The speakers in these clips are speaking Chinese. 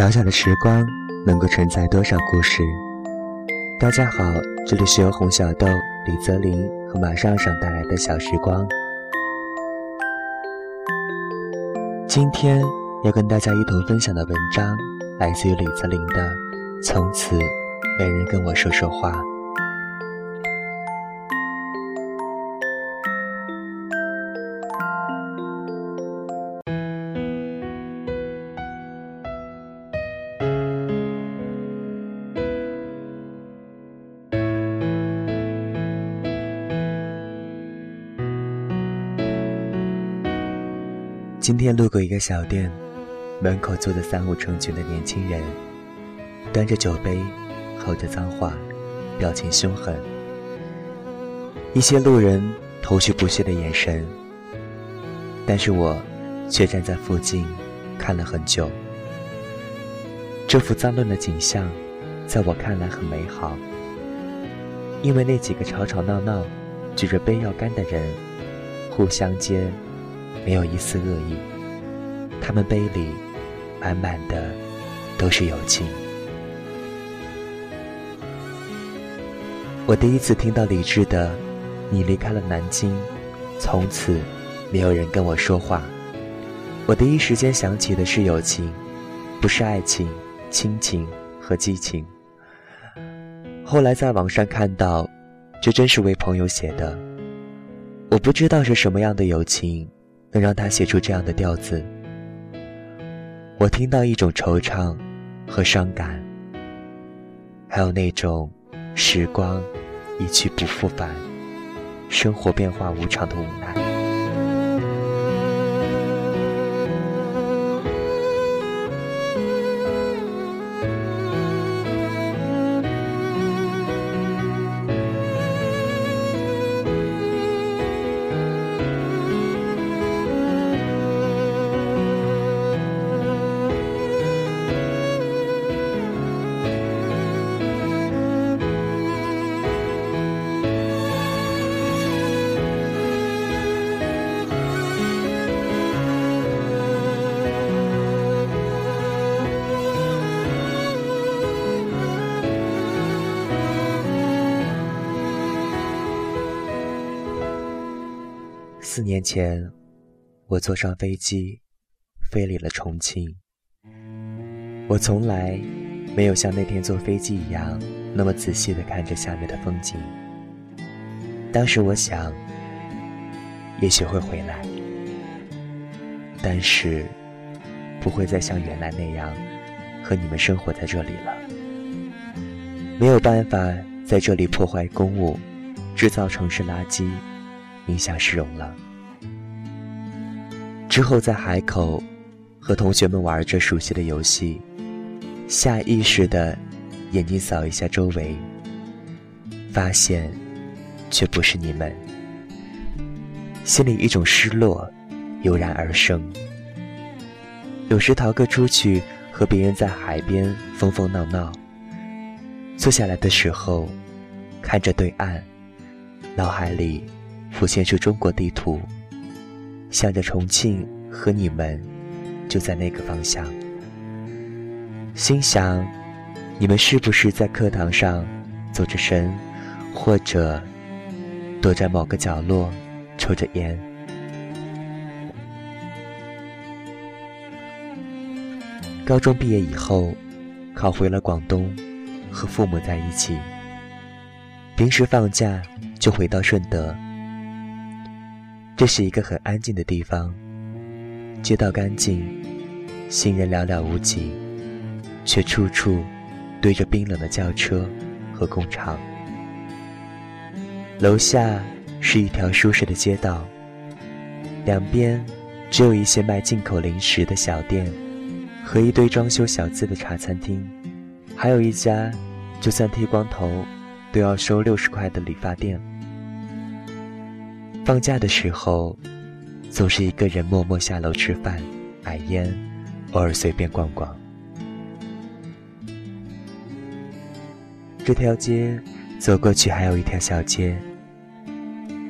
小小的时光能够承载多少故事？大家好，这里是由红小豆、李泽林和马上上带来的小时光。今天要跟大家一同分享的文章，来自于李泽林的《从此没人跟我说说话》。今天路过一个小店，门口坐着三五成群的年轻人，端着酒杯，吼着脏话，表情凶狠。一些路人投去不屑的眼神，但是我却站在附近看了很久。这幅脏乱的景象，在我看来很美好，因为那几个吵吵闹闹、举着杯要干的人，互相间。没有一丝恶意，他们杯里满满的都是友情。我第一次听到李志的“你离开了南京，从此没有人跟我说话”，我第一时间想起的是友情，不是爱情、亲情和激情。后来在网上看到，这真是位朋友写的，我不知道是什么样的友情。能让他写出这样的调子，我听到一种惆怅和伤感，还有那种时光一去不复返，生活变化无常的无奈。四年前，我坐上飞机，飞离了重庆。我从来没有像那天坐飞机一样，那么仔细地看着下面的风景。当时我想，也许会回来，但是不会再像原来那样和你们生活在这里了。没有办法在这里破坏公物，制造城市垃圾。影响市容了。之后在海口和同学们玩着熟悉的游戏，下意识的眼睛扫一下周围，发现却不是你们，心里一种失落油然而生。有时逃课出去和别人在海边疯疯闹闹，坐下来的时候，看着对岸，脑海里。浮现出中国地图，想着重庆和你们就在那个方向，心想你们是不是在课堂上走着神，或者躲在某个角落抽着烟？高中毕业以后，考回了广东，和父母在一起，平时放假就回到顺德。这是一个很安静的地方，街道干净，行人寥寥无几，却处处堆着冰冷的轿车和工厂。楼下是一条舒适的街道，两边只有一些卖进口零食的小店和一堆装修小资的茶餐厅，还有一家就算剃光头都要收六十块的理发店。放假的时候，总是一个人默默下楼吃饭、买烟，偶尔随便逛逛。这条街走过去还有一条小街。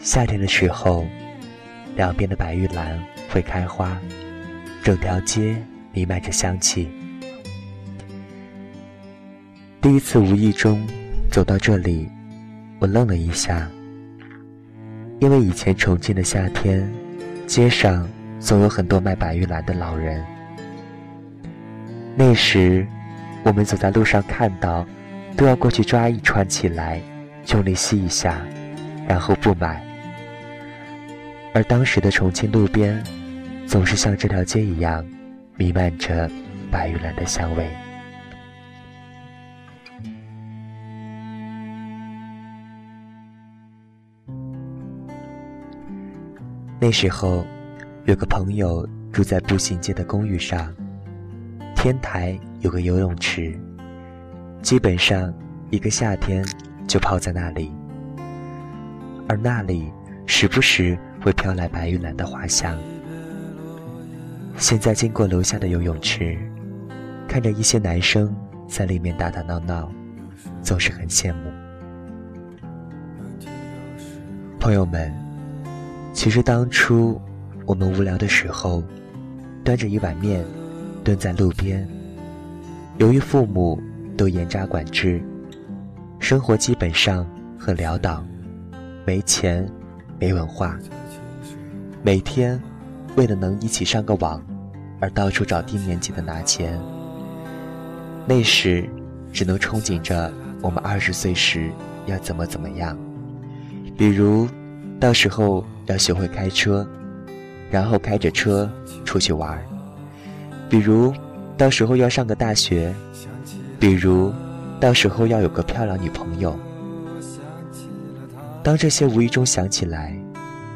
夏天的时候，两边的白玉兰会开花，整条街弥漫着香气。第一次无意中走到这里，我愣了一下，因为以前重庆的夏天，街上总有很多卖白玉兰的老人。那时，我们走在路上看到，都要过去抓一串起来，用力吸一下，然后不买。而当时的重庆路边，总是像这条街一样，弥漫着白玉兰的香味。那时候，有个朋友住在步行街的公寓上，天台有个游泳池，基本上一个夏天就泡在那里，而那里时不时会飘来白玉兰的花香。现在经过楼下的游泳池，看着一些男生在里面打打闹闹，总是很羡慕。朋友们。其实当初我们无聊的时候，端着一碗面，蹲在路边。由于父母都严加管制，生活基本上很潦倒，没钱，没文化。每天为了能一起上个网，而到处找低年级的拿钱。那时只能憧憬着我们二十岁时要怎么怎么样，比如到时候。要学会开车，然后开着车出去玩比如，到时候要上个大学；比如，到时候要有个漂亮女朋友。当这些无意中想起来，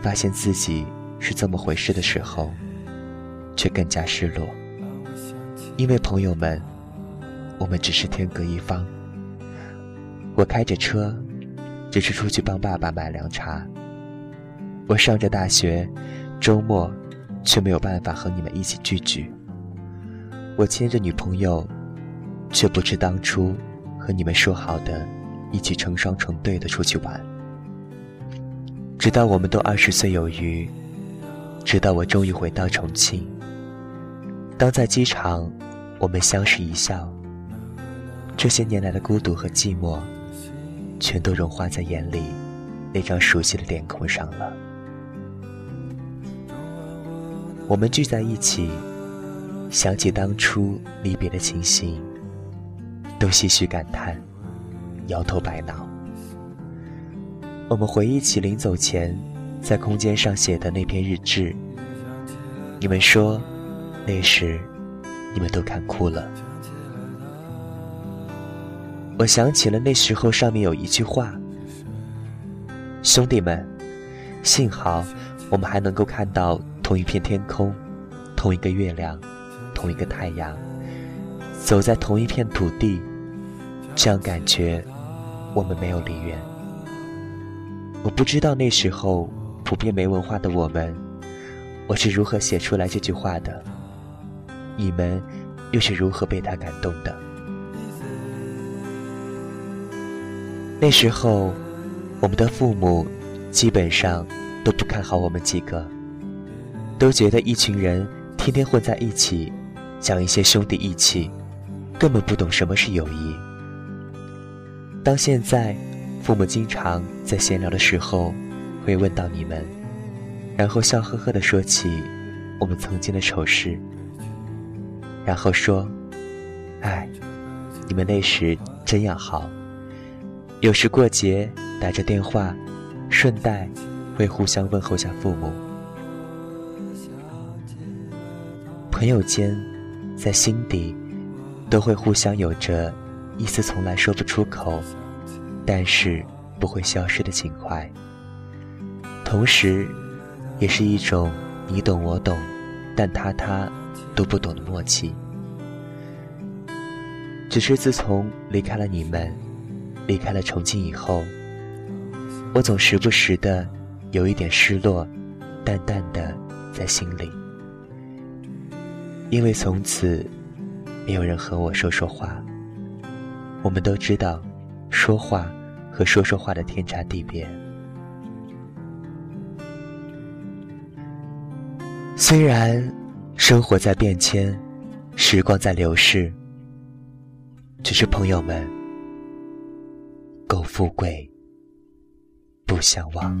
发现自己是这么回事的时候，却更加失落。因为朋友们，我们只是天各一方。我开着车，只是出去帮爸爸买凉茶。我上着大学，周末却没有办法和你们一起聚聚。我牵着女朋友，却不知当初和你们说好的，一起成双成对的出去玩。直到我们都二十岁有余，直到我终于回到重庆。当在机场，我们相视一笑，这些年来的孤独和寂寞，全都融化在眼里那张熟悉的脸孔上了。我们聚在一起，想起当初离别的情形，都唏嘘感叹，摇头摆脑。我们回忆起临走前在空间上写的那篇日志，你们说那时你们都看哭了。我想起了那时候上面有一句话：“兄弟们，幸好我们还能够看到。”同一片天空，同一个月亮，同一个太阳，走在同一片土地，这样感觉，我们没有离远。我不知道那时候普遍没文化的我们，我是如何写出来这句话的，你们又是如何被他感动的？那时候，我们的父母基本上都不看好我们几个。都觉得一群人天天混在一起，讲一些兄弟义气，根本不懂什么是友谊。当现在，父母经常在闲聊的时候，会问到你们，然后笑呵呵地说起我们曾经的丑事，然后说：“哎，你们那时真要好，有时过节打着电话，顺带会互相问候下父母。”朋友间，在心底，都会互相有着一丝从来说不出口，但是不会消失的情怀。同时，也是一种你懂我懂，但他他都不懂的默契。只是自从离开了你们，离开了重庆以后，我总时不时的有一点失落，淡淡的在心里。因为从此，没有人和我说说话。我们都知道，说话和说说话的天差地别。虽然生活在变迁，时光在流逝，只是朋友们，苟富贵，不相忘。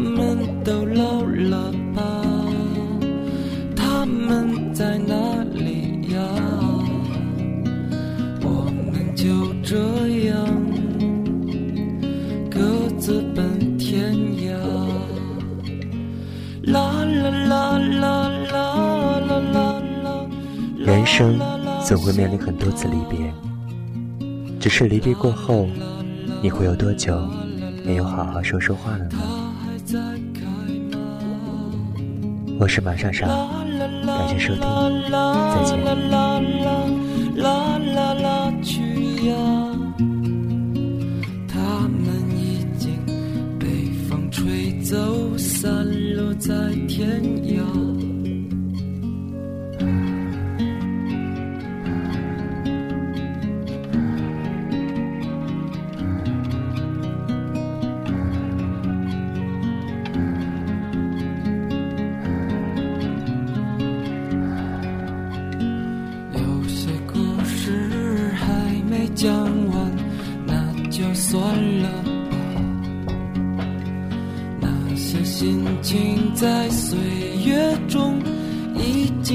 们都老了吧？他们在哪里呀？我们就这样各自奔天涯。啦啦啦啦啦啦啦啦。人生总会面临很多次离别，只是离别过后，你会有多久没有好好说说话了呢？我是马上上，感谢收听，再见。他们已经被风吹走，散落在天涯。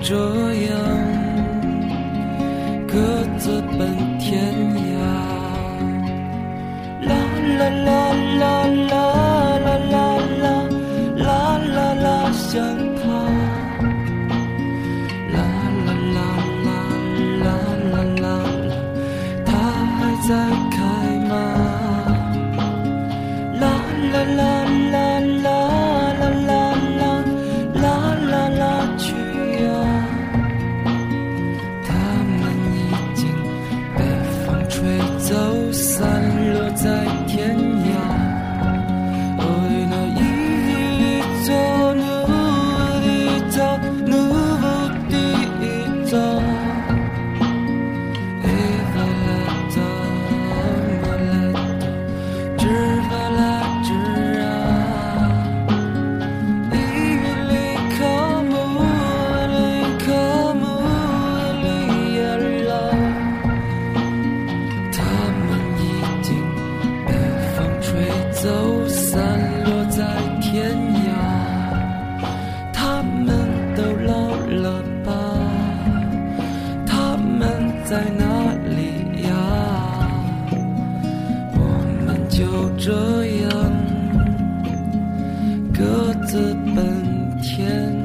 这样。自本田。